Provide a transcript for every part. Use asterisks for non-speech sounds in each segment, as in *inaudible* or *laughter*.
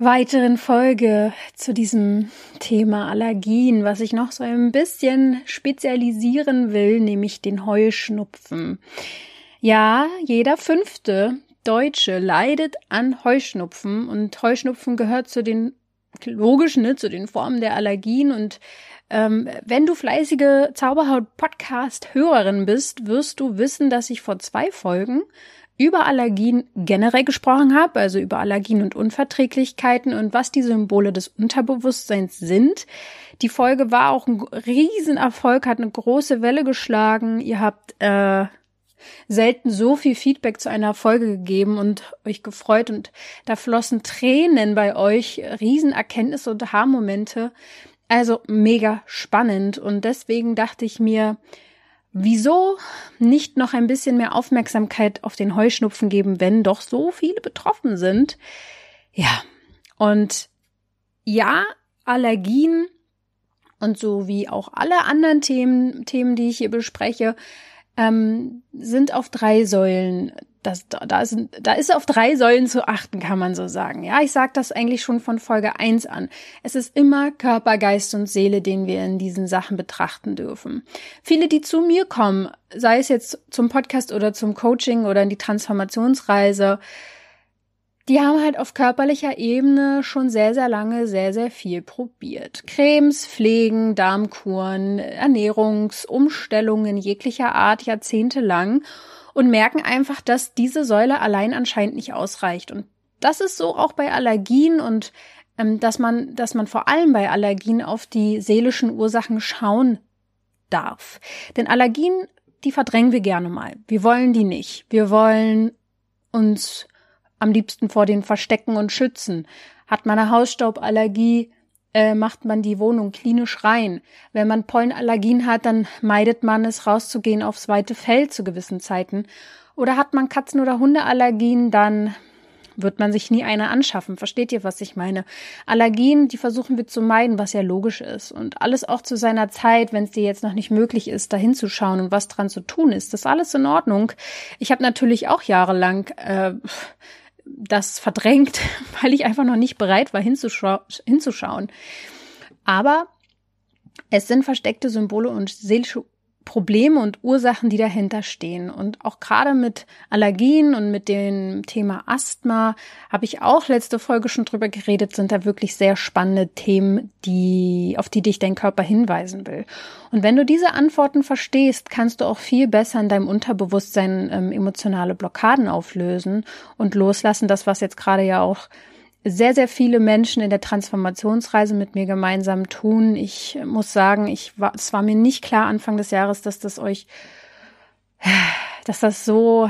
weiteren Folge zu diesem Thema Allergien, was ich noch so ein bisschen spezialisieren will, nämlich den Heuschnupfen. Ja, jeder fünfte Deutsche leidet an Heuschnupfen und Heuschnupfen gehört zu den logischen, ne, zu den Formen der Allergien und ähm, wenn du fleißige Zauberhaut-Podcast-Hörerin bist, wirst du wissen, dass ich vor zwei Folgen über Allergien generell gesprochen habe, also über Allergien und Unverträglichkeiten und was die Symbole des Unterbewusstseins sind. Die Folge war auch ein Riesenerfolg, hat eine große Welle geschlagen. Ihr habt äh, selten so viel Feedback zu einer Folge gegeben und euch gefreut und da flossen Tränen bei euch, Riesenerkenntnisse und Haarmomente. Also mega spannend und deswegen dachte ich mir, Wieso nicht noch ein bisschen mehr Aufmerksamkeit auf den Heuschnupfen geben, wenn doch so viele betroffen sind? Ja, und ja, Allergien und so wie auch alle anderen Themen, Themen, die ich hier bespreche, ähm, sind auf drei Säulen das, da, ist, da ist auf drei Säulen zu achten, kann man so sagen. Ja, ich sage das eigentlich schon von Folge eins an. Es ist immer Körper, Geist und Seele, den wir in diesen Sachen betrachten dürfen. Viele, die zu mir kommen, sei es jetzt zum Podcast oder zum Coaching oder in die Transformationsreise, die haben halt auf körperlicher Ebene schon sehr, sehr lange sehr, sehr viel probiert. Cremes, Pflegen, Darmkuren, Ernährungsumstellungen jeglicher Art jahrzehntelang und merken einfach, dass diese Säule allein anscheinend nicht ausreicht. Und das ist so auch bei Allergien und ähm, dass man, dass man vor allem bei Allergien auf die seelischen Ursachen schauen darf. Denn Allergien, die verdrängen wir gerne mal. Wir wollen die nicht. Wir wollen uns am liebsten vor denen verstecken und schützen. Hat man eine Hausstauballergie, äh, macht man die Wohnung klinisch rein. Wenn man Pollenallergien hat, dann meidet man es rauszugehen aufs weite Feld zu gewissen Zeiten. Oder hat man Katzen- oder Hundeallergien, dann wird man sich nie eine anschaffen. Versteht ihr, was ich meine? Allergien, die versuchen wir zu meiden, was ja logisch ist. Und alles auch zu seiner Zeit, wenn es dir jetzt noch nicht möglich ist, da hinzuschauen und was dran zu tun ist. Das ist alles in Ordnung. Ich habe natürlich auch jahrelang äh, das verdrängt, *laughs* weil ich einfach noch nicht bereit war hinzuschau hinzuschauen. Aber es sind versteckte Symbole und seelische Probleme und Ursachen, die dahinter stehen. Und auch gerade mit Allergien und mit dem Thema Asthma habe ich auch letzte Folge schon drüber geredet, sind da wirklich sehr spannende Themen, die, auf die dich dein Körper hinweisen will. Und wenn du diese Antworten verstehst, kannst du auch viel besser in deinem Unterbewusstsein ähm, emotionale Blockaden auflösen und loslassen. Das, was jetzt gerade ja auch sehr, sehr viele Menschen in der Transformationsreise mit mir gemeinsam tun. Ich muss sagen, ich war, es war mir nicht klar Anfang des Jahres, dass das euch, dass das so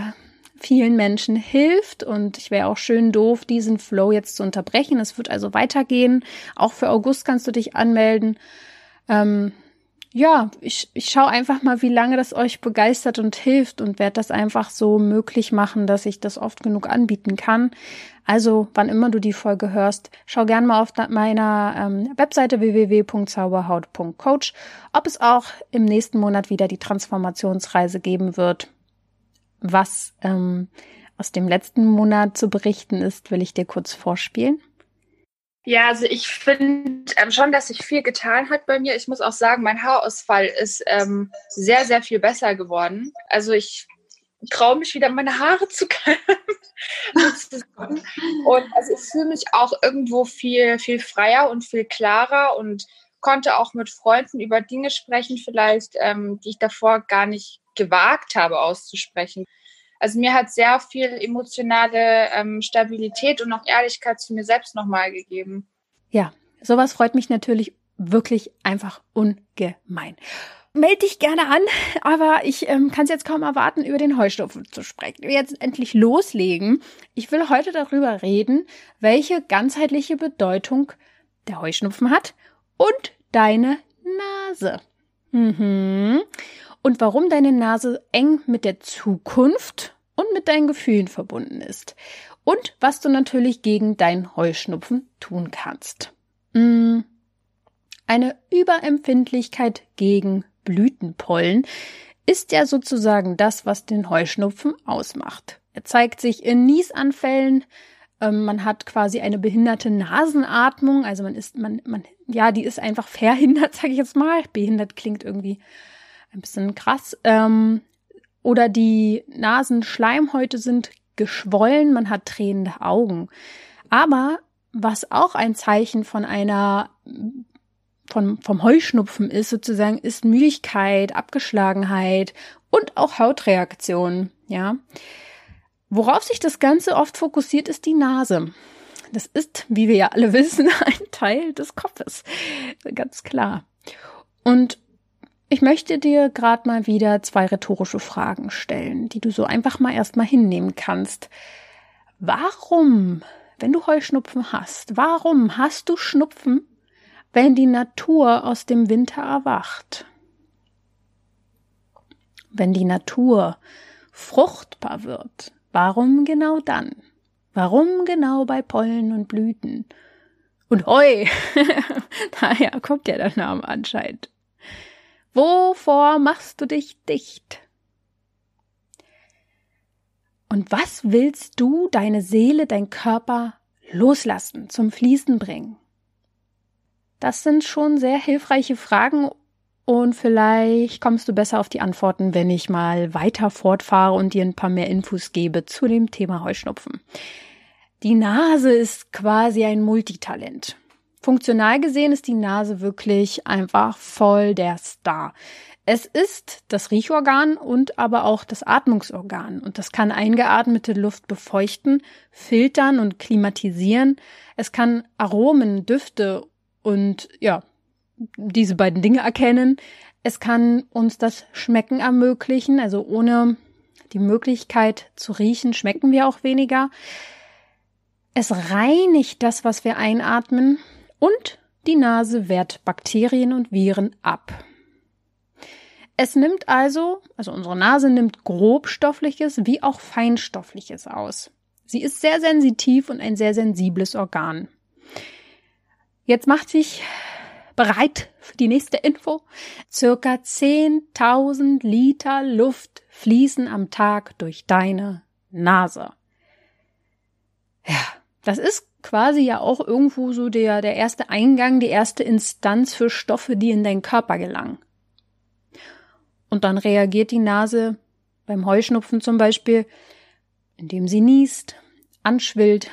vielen Menschen hilft und ich wäre auch schön doof, diesen Flow jetzt zu unterbrechen. Es wird also weitergehen. Auch für August kannst du dich anmelden. Ähm, ja, ich, ich schaue einfach mal, wie lange das euch begeistert und hilft und werde das einfach so möglich machen, dass ich das oft genug anbieten kann. Also, wann immer du die Folge hörst, schau gern mal auf meiner ähm, Webseite www.zauberhaut.coach, ob es auch im nächsten Monat wieder die Transformationsreise geben wird. Was ähm, aus dem letzten Monat zu berichten ist, will ich dir kurz vorspielen. Ja, also ich finde ähm, schon, dass sich viel getan hat bei mir. Ich muss auch sagen, mein Haarausfall ist ähm, sehr, sehr viel besser geworden. Also ich traue mich wieder, meine Haare zu *laughs* kämmen. und also ich fühle mich auch irgendwo viel, viel freier und viel klarer und konnte auch mit Freunden über Dinge sprechen, vielleicht, ähm, die ich davor gar nicht gewagt habe auszusprechen. Also mir hat sehr viel emotionale ähm, Stabilität und auch Ehrlichkeit zu mir selbst nochmal gegeben. Ja, sowas freut mich natürlich wirklich einfach ungemein. Meld dich gerne an, aber ich ähm, kann es jetzt kaum erwarten, über den Heuschnupfen zu sprechen. Jetzt endlich loslegen. Ich will heute darüber reden, welche ganzheitliche Bedeutung der Heuschnupfen hat und deine Nase. Mhm. Und warum deine Nase eng mit der Zukunft und mit deinen Gefühlen verbunden ist. Und was du natürlich gegen deinen Heuschnupfen tun kannst. Mhm. Eine Überempfindlichkeit gegen Blütenpollen ist ja sozusagen das, was den Heuschnupfen ausmacht. Er zeigt sich in Niesanfällen, ähm, man hat quasi eine behinderte Nasenatmung, also man ist, man, man, ja, die ist einfach verhindert, *laughs* sage ich jetzt mal. Behindert klingt irgendwie ein bisschen krass. Ähm, oder die Nasenschleimhäute sind geschwollen, man hat tränende Augen. Aber was auch ein Zeichen von einer von, vom Heuschnupfen ist sozusagen, ist Müdigkeit, Abgeschlagenheit und auch Hautreaktionen, ja. Worauf sich das Ganze oft fokussiert, ist die Nase. Das ist, wie wir ja alle *laughs* wissen, ein Teil des Kopfes. Ganz klar. Und ich möchte dir gerade mal wieder zwei rhetorische Fragen stellen, die du so einfach mal erstmal hinnehmen kannst. Warum, wenn du Heuschnupfen hast, warum hast du Schnupfen, wenn die Natur aus dem Winter erwacht? Wenn die Natur fruchtbar wird, Warum genau dann? Warum genau bei Pollen und Blüten? Und Heu, daher kommt ja der Name anscheinend. Wovor machst du dich dicht? Und was willst du, deine Seele, dein Körper loslassen, zum Fließen bringen? Das sind schon sehr hilfreiche Fragen, und vielleicht kommst du besser auf die Antworten, wenn ich mal weiter fortfahre und dir ein paar mehr Infos gebe zu dem Thema Heuschnupfen. Die Nase ist quasi ein Multitalent. Funktional gesehen ist die Nase wirklich einfach voll der Star. Es ist das Riechorgan und aber auch das Atmungsorgan und das kann eingeatmete Luft befeuchten, filtern und klimatisieren. Es kann Aromen, Düfte und ja, diese beiden Dinge erkennen. Es kann uns das Schmecken ermöglichen, also ohne die Möglichkeit zu riechen, schmecken wir auch weniger. Es reinigt das, was wir einatmen und die Nase wehrt Bakterien und Viren ab. Es nimmt also, also unsere Nase nimmt grobstoffliches wie auch feinstoffliches aus. Sie ist sehr sensitiv und ein sehr sensibles Organ. Jetzt macht sich bereit für die nächste Info? Circa 10.000 Liter Luft fließen am Tag durch deine Nase. Ja, das ist quasi ja auch irgendwo so der, der erste Eingang, die erste Instanz für Stoffe, die in deinen Körper gelangen. Und dann reagiert die Nase beim Heuschnupfen zum Beispiel, indem sie niest, anschwillt,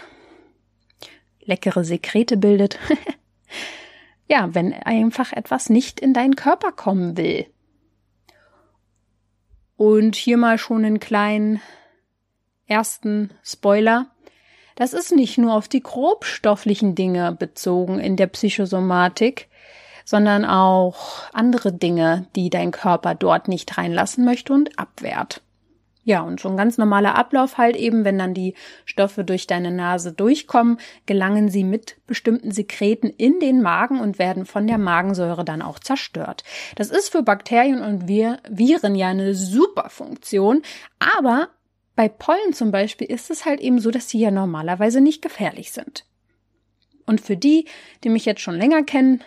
leckere Sekrete bildet. *laughs* Ja, wenn einfach etwas nicht in deinen Körper kommen will. Und hier mal schon einen kleinen ersten Spoiler. Das ist nicht nur auf die grobstofflichen Dinge bezogen in der Psychosomatik, sondern auch andere Dinge, die dein Körper dort nicht reinlassen möchte und abwehrt. Ja, und so ein ganz normaler Ablauf halt eben, wenn dann die Stoffe durch deine Nase durchkommen, gelangen sie mit bestimmten Sekreten in den Magen und werden von der Magensäure dann auch zerstört. Das ist für Bakterien und Viren ja eine super Funktion, aber bei Pollen zum Beispiel ist es halt eben so, dass sie ja normalerweise nicht gefährlich sind. Und für die, die mich jetzt schon länger kennen,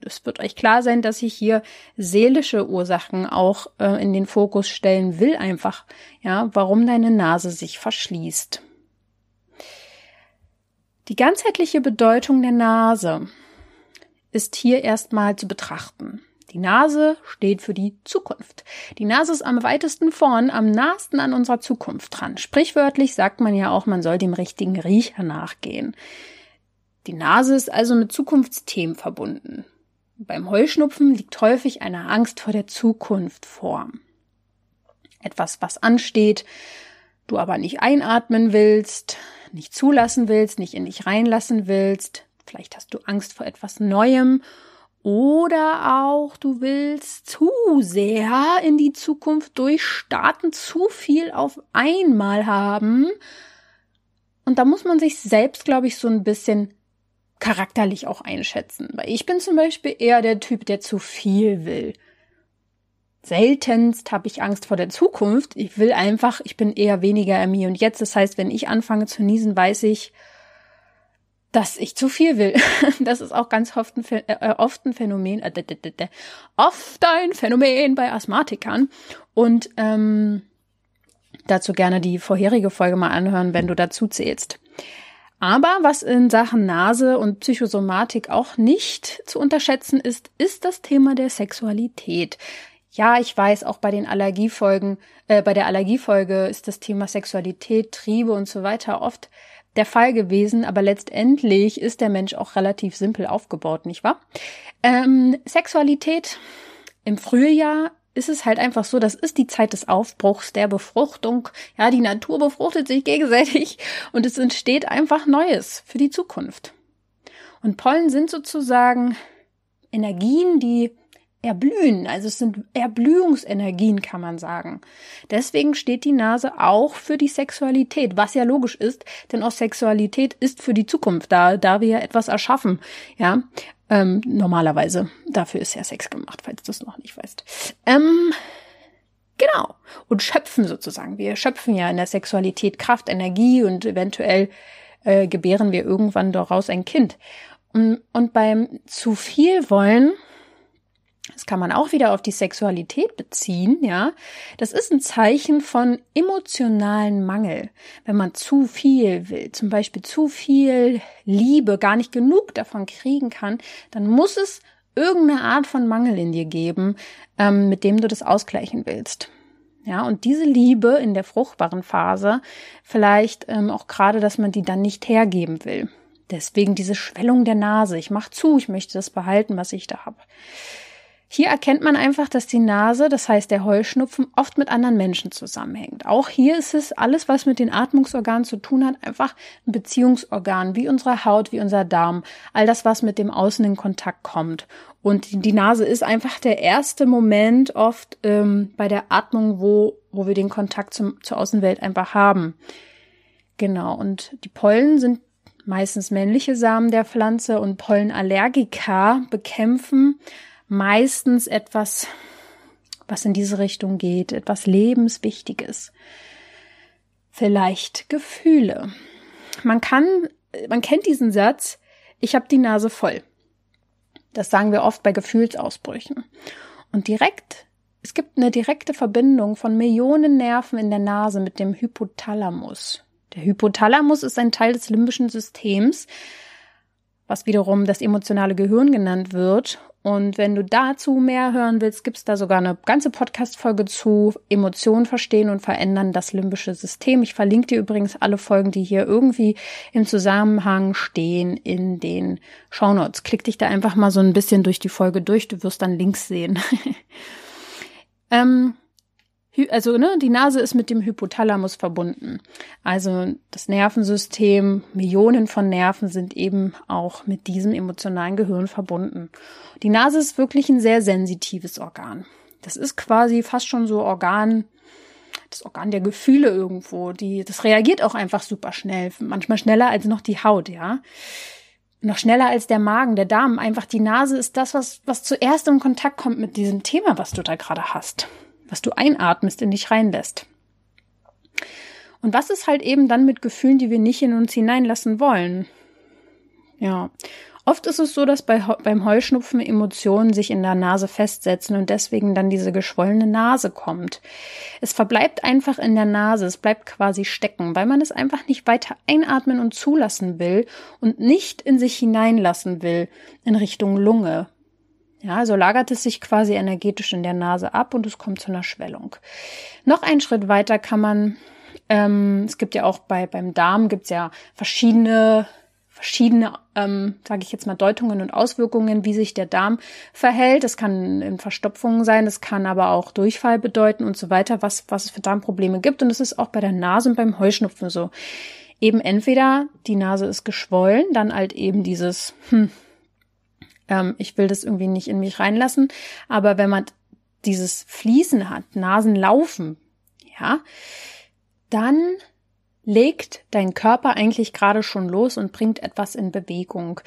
es wird euch klar sein, dass ich hier seelische Ursachen auch äh, in den Fokus stellen will, einfach, ja, warum deine Nase sich verschließt. Die ganzheitliche Bedeutung der Nase ist hier erstmal zu betrachten. Die Nase steht für die Zukunft. Die Nase ist am weitesten vorn, am nahesten an unserer Zukunft dran. Sprichwörtlich sagt man ja auch, man soll dem richtigen Riecher nachgehen. Die Nase ist also mit Zukunftsthemen verbunden. Beim Heuschnupfen liegt häufig eine Angst vor der Zukunft vor. Etwas, was ansteht, du aber nicht einatmen willst, nicht zulassen willst, nicht in dich reinlassen willst. Vielleicht hast du Angst vor etwas Neuem oder auch du willst zu sehr in die Zukunft durchstarten, zu viel auf einmal haben. Und da muss man sich selbst, glaube ich, so ein bisschen charakterlich auch einschätzen. Weil ich bin zum Beispiel eher der Typ, der zu viel will. seltenst habe ich Angst vor der Zukunft. Ich will einfach, ich bin eher weniger im Hier und Jetzt. Das heißt, wenn ich anfange zu niesen, weiß ich, dass ich zu viel will. *laughs* Das ist auch ganz oft ein, äh, oft ein Phänomen, äh, oft ein Phänomen bei Asthmatikern. Und ähm, dazu gerne die vorherige Folge mal anhören, wenn du dazu zählst. Aber was in Sachen Nase und Psychosomatik auch nicht zu unterschätzen ist, ist das Thema der Sexualität. Ja, ich weiß, auch bei den Allergiefolgen, äh, bei der Allergiefolge ist das Thema Sexualität, Triebe und so weiter oft der Fall gewesen, aber letztendlich ist der Mensch auch relativ simpel aufgebaut, nicht wahr? Ähm, Sexualität im Frühjahr ist es halt einfach so, das ist die Zeit des Aufbruchs, der Befruchtung. Ja, die Natur befruchtet sich gegenseitig *laughs* und es entsteht einfach Neues für die Zukunft. Und Pollen sind sozusagen Energien, die erblühen. Also es sind Erblühungsenergien, kann man sagen. Deswegen steht die Nase auch für die Sexualität, was ja logisch ist, denn auch Sexualität ist für die Zukunft da, da wir ja etwas erschaffen. Ja, ähm, normalerweise. Dafür ist ja Sex gemacht, falls du es noch nicht weißt. Ähm, genau. Und schöpfen sozusagen. Wir schöpfen ja in der Sexualität Kraft, Energie und eventuell äh, gebären wir irgendwann daraus ein Kind. Und, und beim zu viel wollen das kann man auch wieder auf die Sexualität beziehen, ja. Das ist ein Zeichen von emotionalen Mangel. Wenn man zu viel will, zum Beispiel zu viel Liebe, gar nicht genug davon kriegen kann, dann muss es irgendeine Art von Mangel in dir geben, ähm, mit dem du das ausgleichen willst. Ja, und diese Liebe in der fruchtbaren Phase, vielleicht ähm, auch gerade, dass man die dann nicht hergeben will. Deswegen diese Schwellung der Nase. Ich mach zu, ich möchte das behalten, was ich da habe. Hier erkennt man einfach, dass die Nase, das heißt der Heuschnupfen, oft mit anderen Menschen zusammenhängt. Auch hier ist es alles, was mit den Atmungsorganen zu tun hat, einfach ein Beziehungsorgan, wie unsere Haut, wie unser Darm, all das, was mit dem Außen in Kontakt kommt. Und die Nase ist einfach der erste Moment oft ähm, bei der Atmung, wo, wo wir den Kontakt zum, zur Außenwelt einfach haben. Genau. Und die Pollen sind meistens männliche Samen der Pflanze und Pollenallergiker bekämpfen meistens etwas, was in diese Richtung geht, etwas Lebenswichtiges. Vielleicht Gefühle. Man kann, man kennt diesen Satz, ich habe die Nase voll. Das sagen wir oft bei Gefühlsausbrüchen. Und direkt, es gibt eine direkte Verbindung von Millionen Nerven in der Nase mit dem Hypothalamus. Der Hypothalamus ist ein Teil des limbischen Systems, was wiederum das emotionale Gehirn genannt wird und wenn du dazu mehr hören willst, gibt's da sogar eine ganze Podcast-Folge zu Emotionen verstehen und verändern das limbische System. Ich verlinke dir übrigens alle Folgen, die hier irgendwie im Zusammenhang stehen in den Shownotes. Klick dich da einfach mal so ein bisschen durch die Folge durch. Du wirst dann Links sehen. *laughs* ähm, also ne, die Nase ist mit dem Hypothalamus verbunden. Also das Nervensystem, Millionen von Nerven sind eben auch mit diesem emotionalen Gehirn verbunden. Die Nase ist wirklich ein sehr sensitives Organ. Das ist quasi fast schon so Organ, das Organ der Gefühle irgendwo. Die, das reagiert auch einfach super schnell, manchmal schneller als noch die Haut, ja. Noch schneller als der Magen, der Darm. Einfach die Nase ist das, was, was zuerst in Kontakt kommt mit diesem Thema, was du da gerade hast was du einatmest, in dich reinlässt. Und was ist halt eben dann mit Gefühlen, die wir nicht in uns hineinlassen wollen? Ja. Oft ist es so, dass bei, beim Heuschnupfen Emotionen sich in der Nase festsetzen und deswegen dann diese geschwollene Nase kommt. Es verbleibt einfach in der Nase, es bleibt quasi stecken, weil man es einfach nicht weiter einatmen und zulassen will und nicht in sich hineinlassen will in Richtung Lunge, ja, also lagert es sich quasi energetisch in der Nase ab und es kommt zu einer Schwellung. Noch einen Schritt weiter kann man, ähm, es gibt ja auch bei beim Darm gibt's ja verschiedene verschiedene, ähm, sage ich jetzt mal, Deutungen und Auswirkungen, wie sich der Darm verhält. Das kann in Verstopfungen sein, das kann aber auch Durchfall bedeuten und so weiter, was, was es für Darmprobleme gibt. Und es ist auch bei der Nase und beim Heuschnupfen so. Eben entweder die Nase ist geschwollen, dann halt eben dieses, hm, ähm, ich will das irgendwie nicht in mich reinlassen. Aber wenn man dieses Fließen hat, Nasenlaufen, ja, dann legt dein Körper eigentlich gerade schon los und bringt etwas in Bewegung.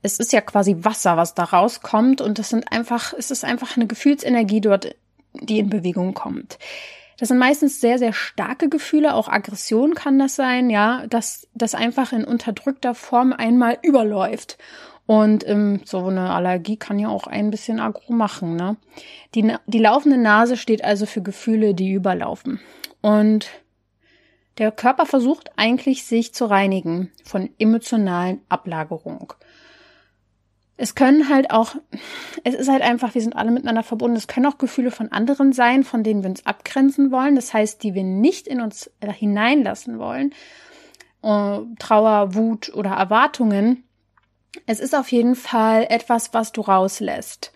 Es ist ja quasi Wasser, was da rauskommt und das sind einfach, es ist einfach eine Gefühlsenergie dort die in Bewegung kommt. Das sind meistens sehr, sehr starke Gefühle, auch Aggression kann das sein, ja, dass das einfach in unterdrückter Form einmal überläuft. Und ähm, so eine Allergie kann ja auch ein bisschen aggro machen. Ne? Die, die laufende Nase steht also für Gefühle, die überlaufen. Und der Körper versucht eigentlich, sich zu reinigen von emotionalen Ablagerung. Es können halt auch, es ist halt einfach, wir sind alle miteinander verbunden. Es können auch Gefühle von anderen sein, von denen wir uns abgrenzen wollen. Das heißt, die wir nicht in uns hineinlassen wollen. Äh, Trauer, Wut oder Erwartungen. Es ist auf jeden Fall etwas, was du rauslässt.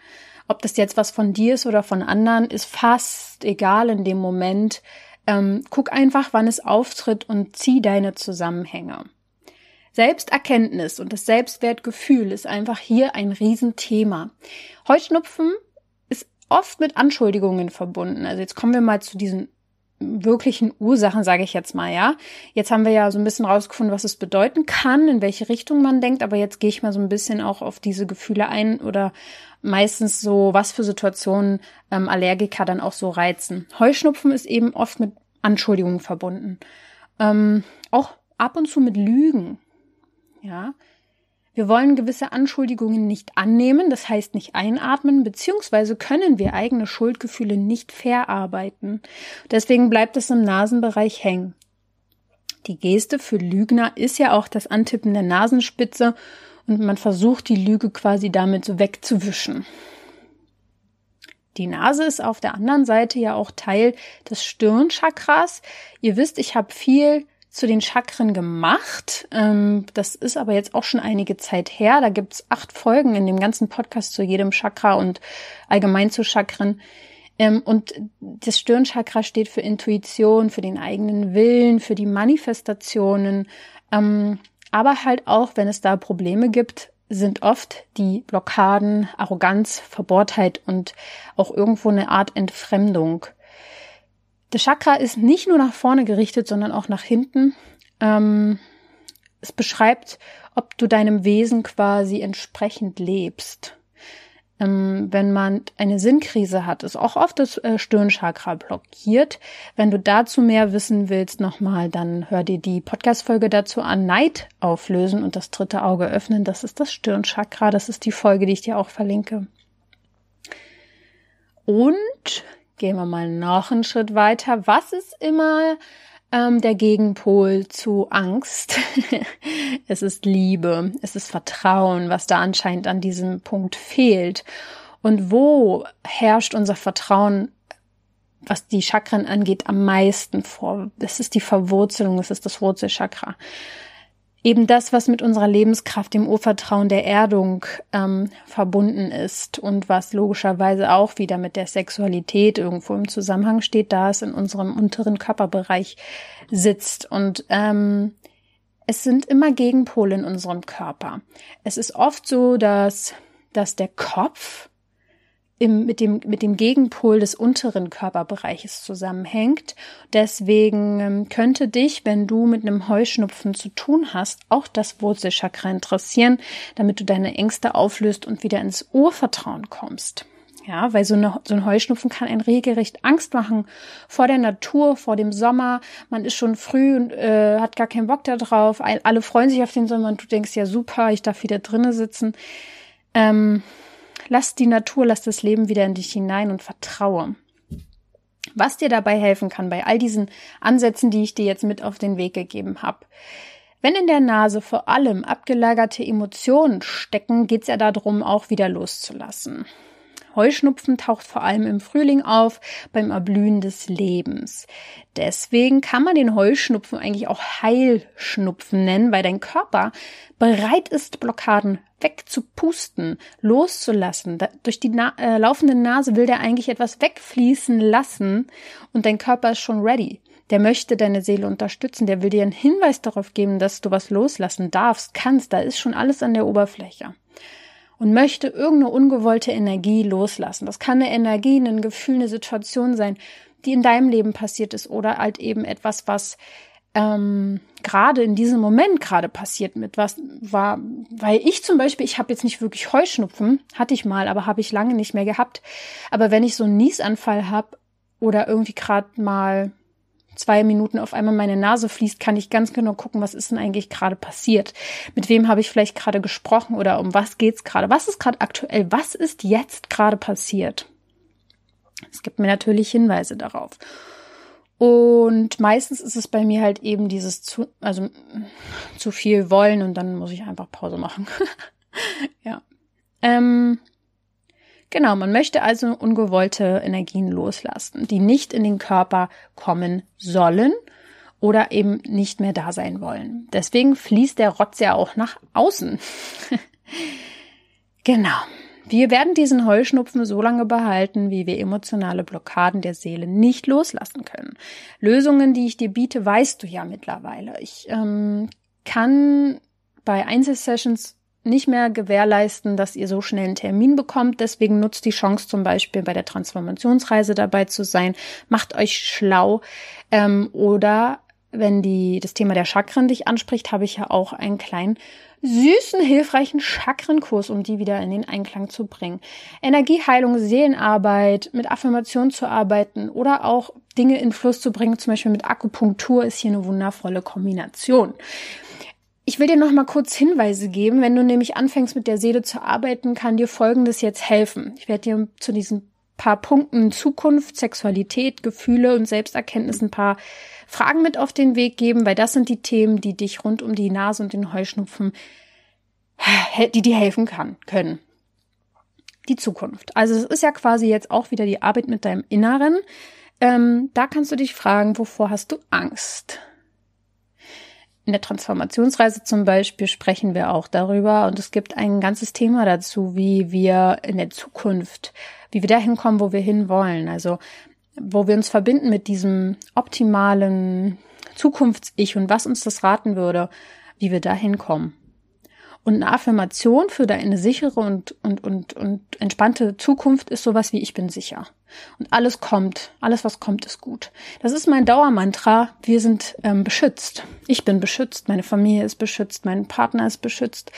Ob das jetzt was von dir ist oder von anderen, ist fast egal in dem Moment. Ähm, guck einfach, wann es auftritt und zieh deine Zusammenhänge. Selbsterkenntnis und das Selbstwertgefühl ist einfach hier ein Riesenthema. Heuschnupfen ist oft mit Anschuldigungen verbunden. Also jetzt kommen wir mal zu diesen wirklichen Ursachen, sage ich jetzt mal, ja. Jetzt haben wir ja so ein bisschen rausgefunden, was es bedeuten kann, in welche Richtung man denkt, aber jetzt gehe ich mal so ein bisschen auch auf diese Gefühle ein oder meistens so, was für Situationen ähm, Allergiker dann auch so reizen. Heuschnupfen ist eben oft mit Anschuldigungen verbunden. Ähm, auch ab und zu mit Lügen. Ja. Wir wollen gewisse Anschuldigungen nicht annehmen, das heißt nicht einatmen, beziehungsweise können wir eigene Schuldgefühle nicht verarbeiten. Deswegen bleibt es im Nasenbereich hängen. Die Geste für Lügner ist ja auch das Antippen der Nasenspitze und man versucht die Lüge quasi damit so wegzuwischen. Die Nase ist auf der anderen Seite ja auch Teil des Stirnchakras. Ihr wisst, ich habe viel zu den Chakren gemacht. Ähm, das ist aber jetzt auch schon einige Zeit her. Da gibt's acht Folgen in dem ganzen Podcast zu jedem Chakra und allgemein zu Chakren. Ähm, und das Stirnchakra steht für Intuition, für den eigenen Willen, für die Manifestationen. Ähm, aber halt auch, wenn es da Probleme gibt, sind oft die Blockaden, Arroganz, Verbohrtheit und auch irgendwo eine Art Entfremdung. Das Chakra ist nicht nur nach vorne gerichtet, sondern auch nach hinten. Ähm, es beschreibt, ob du deinem Wesen quasi entsprechend lebst. Ähm, wenn man eine Sinnkrise hat, ist auch oft das äh, Stirnchakra blockiert. Wenn du dazu mehr wissen willst, nochmal, dann hör dir die Podcast-Folge dazu an. Neid auflösen und das dritte Auge öffnen. Das ist das Stirnchakra. Das ist die Folge, die ich dir auch verlinke. Und Gehen wir mal noch einen Schritt weiter. Was ist immer ähm, der Gegenpol zu Angst? *laughs* es ist Liebe, es ist Vertrauen, was da anscheinend an diesem Punkt fehlt. Und wo herrscht unser Vertrauen, was die Chakren angeht, am meisten vor? Das ist die Verwurzelung, es ist das Wurzelchakra eben das, was mit unserer Lebenskraft, dem Urvertrauen der Erdung ähm, verbunden ist und was logischerweise auch wieder mit der Sexualität irgendwo im Zusammenhang steht, da es in unserem unteren Körperbereich sitzt. Und ähm, es sind immer Gegenpole in unserem Körper. Es ist oft so, dass, dass der Kopf im, mit, dem, mit dem Gegenpol des unteren Körperbereiches zusammenhängt. Deswegen ähm, könnte dich, wenn du mit einem Heuschnupfen zu tun hast, auch das Wurzelchakra interessieren, damit du deine Ängste auflöst und wieder ins Urvertrauen kommst. Ja, weil so, eine, so ein Heuschnupfen kann ein regelrecht Angst machen vor der Natur, vor dem Sommer. Man ist schon früh und äh, hat gar keinen Bock da drauf. Alle freuen sich auf den Sommer und du denkst, ja super, ich darf wieder drinnen sitzen. Ähm, Lass die Natur, lass das Leben wieder in dich hinein und vertraue. Was dir dabei helfen kann bei all diesen Ansätzen, die ich dir jetzt mit auf den Weg gegeben habe. Wenn in der Nase vor allem abgelagerte Emotionen stecken, geht es ja darum, auch wieder loszulassen. Heuschnupfen taucht vor allem im Frühling auf, beim Erblühen des Lebens. Deswegen kann man den Heuschnupfen eigentlich auch Heilschnupfen nennen, weil dein Körper bereit ist, Blockaden wegzupusten, loszulassen. Da, durch die Na äh, laufende Nase will der eigentlich etwas wegfließen lassen und dein Körper ist schon ready. Der möchte deine Seele unterstützen, der will dir einen Hinweis darauf geben, dass du was loslassen darfst, kannst. Da ist schon alles an der Oberfläche und möchte irgendeine ungewollte Energie loslassen. Das kann eine Energie, ein Gefühl, eine Situation sein, die in deinem Leben passiert ist oder halt eben etwas, was ähm, gerade in diesem Moment gerade passiert mit was war, weil ich zum Beispiel, ich habe jetzt nicht wirklich Heuschnupfen, hatte ich mal, aber habe ich lange nicht mehr gehabt. Aber wenn ich so einen Niesanfall habe oder irgendwie gerade mal zwei Minuten auf einmal meine Nase fließt, kann ich ganz genau gucken, was ist denn eigentlich gerade passiert? Mit wem habe ich vielleicht gerade gesprochen oder um was geht's gerade? Was ist gerade aktuell? Was ist jetzt gerade passiert? Es gibt mir natürlich Hinweise darauf. Und meistens ist es bei mir halt eben dieses zu, also zu viel wollen und dann muss ich einfach Pause machen. *laughs* ja. Ähm, genau, man möchte also ungewollte Energien loslassen, die nicht in den Körper kommen sollen oder eben nicht mehr da sein wollen. Deswegen fließt der Rotz ja auch nach außen. *laughs* genau. Wir werden diesen Heuschnupfen so lange behalten, wie wir emotionale Blockaden der Seele nicht loslassen können. Lösungen, die ich dir biete, weißt du ja mittlerweile. Ich ähm, kann bei Einzelsessions nicht mehr gewährleisten, dass ihr so schnell einen Termin bekommt. Deswegen nutzt die Chance zum Beispiel bei der Transformationsreise dabei zu sein. Macht euch schlau ähm, oder wenn die, das Thema der Chakren dich anspricht, habe ich ja auch einen kleinen süßen, hilfreichen Chakrenkurs, um die wieder in den Einklang zu bringen. Energieheilung, Seelenarbeit, mit Affirmation zu arbeiten oder auch Dinge in Fluss zu bringen, zum Beispiel mit Akupunktur, ist hier eine wundervolle Kombination. Ich will dir noch mal kurz Hinweise geben. Wenn du nämlich anfängst mit der Seele zu arbeiten, kann dir Folgendes jetzt helfen. Ich werde dir zu diesen paar Punkten Zukunft, Sexualität, Gefühle und Selbsterkenntnis ein paar Fragen mit auf den Weg geben, weil das sind die Themen, die dich rund um die Nase und den Heuschnupfen, die dir helfen kann, können. Die Zukunft. Also es ist ja quasi jetzt auch wieder die Arbeit mit deinem Inneren. Ähm, da kannst du dich fragen, wovor hast du Angst? In der Transformationsreise zum Beispiel sprechen wir auch darüber und es gibt ein ganzes Thema dazu, wie wir in der Zukunft, wie wir dahin kommen, wo wir hinwollen. Also wo wir uns verbinden mit diesem optimalen Zukunfts-Ich und was uns das raten würde, wie wir da hinkommen. Und eine Affirmation für deine sichere und, und, und, und entspannte Zukunft ist sowas wie ich bin sicher. Und alles kommt, alles was kommt, ist gut. Das ist mein Dauermantra. Wir sind ähm, beschützt. Ich bin beschützt, meine Familie ist beschützt, mein Partner ist beschützt.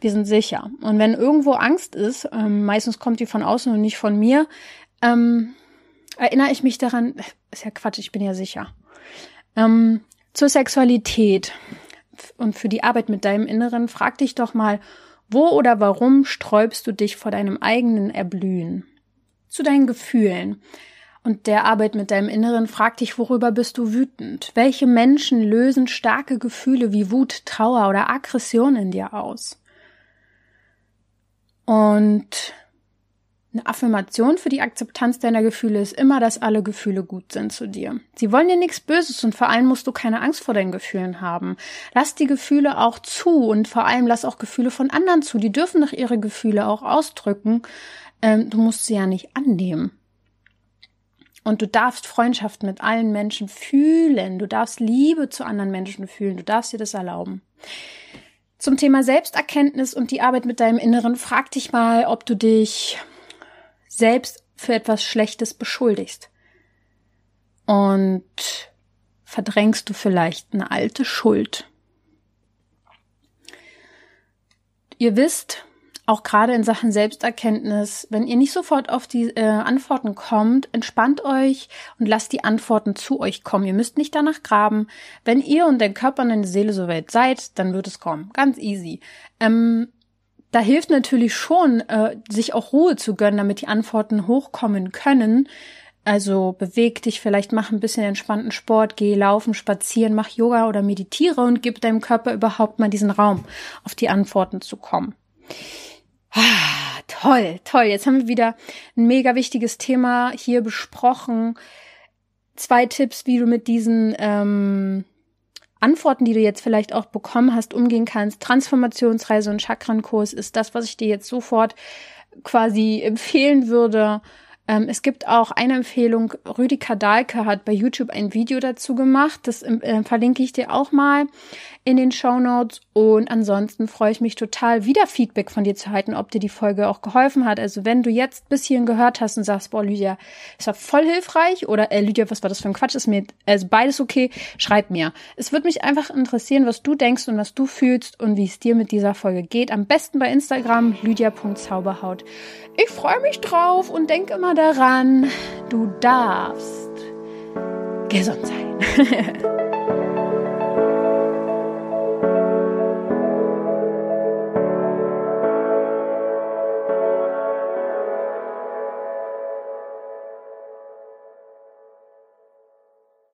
Wir sind sicher. Und wenn irgendwo Angst ist, ähm, meistens kommt die von außen und nicht von mir, ähm, erinnere ich mich daran, ist ja Quatsch, ich bin ja sicher. Ähm, zur Sexualität und für die Arbeit mit deinem Inneren, frag dich doch mal, wo oder warum sträubst du dich vor deinem eigenen Erblühen? Zu deinen Gefühlen. Und der Arbeit mit deinem Inneren frag dich, worüber bist du wütend? Welche Menschen lösen starke Gefühle wie Wut, Trauer oder Aggression in dir aus? Und eine Affirmation für die Akzeptanz deiner Gefühle ist immer, dass alle Gefühle gut sind zu dir. Sie wollen dir nichts Böses und vor allem musst du keine Angst vor deinen Gefühlen haben. Lass die Gefühle auch zu und vor allem lass auch Gefühle von anderen zu. Die dürfen doch ihre Gefühle auch ausdrücken. Ähm, du musst sie ja nicht annehmen. Und du darfst Freundschaft mit allen Menschen fühlen. Du darfst Liebe zu anderen Menschen fühlen. Du darfst dir das erlauben. Zum Thema Selbsterkenntnis und die Arbeit mit deinem Inneren, frag dich mal, ob du dich selbst für etwas Schlechtes beschuldigst. Und verdrängst du vielleicht eine alte Schuld. Ihr wisst, auch gerade in Sachen Selbsterkenntnis, wenn ihr nicht sofort auf die äh, Antworten kommt, entspannt euch und lasst die Antworten zu euch kommen. Ihr müsst nicht danach graben. Wenn ihr und dein Körper und deine Seele soweit seid, dann wird es kommen. Ganz easy. Ähm, da hilft natürlich schon, äh, sich auch Ruhe zu gönnen, damit die Antworten hochkommen können. Also beweg dich, vielleicht mach ein bisschen entspannten Sport, geh laufen, spazieren, mach Yoga oder meditiere und gib deinem Körper überhaupt mal diesen Raum, auf die Antworten zu kommen. Ah, toll, toll. Jetzt haben wir wieder ein mega wichtiges Thema hier besprochen. Zwei Tipps, wie du mit diesen ähm, Antworten, die du jetzt vielleicht auch bekommen hast, umgehen kannst. Transformationsreise und Chakrankurs ist das, was ich dir jetzt sofort quasi empfehlen würde. Ähm, es gibt auch eine Empfehlung, Rüdiger Dahlke hat bei YouTube ein Video dazu gemacht. Das äh, verlinke ich dir auch mal in den Show Notes. Und ansonsten freue ich mich total, wieder Feedback von dir zu halten, ob dir die Folge auch geholfen hat. Also wenn du jetzt bis hierhin gehört hast und sagst, boah, Lydia, es war voll hilfreich oder äh, Lydia, was war das für ein Quatsch, ist mir also beides okay, schreib mir. Es würde mich einfach interessieren, was du denkst und was du fühlst und wie es dir mit dieser Folge geht. Am besten bei Instagram lydia.zauberhaut. Ich freue mich drauf und denk immer daran, du darfst gesund sein. *laughs*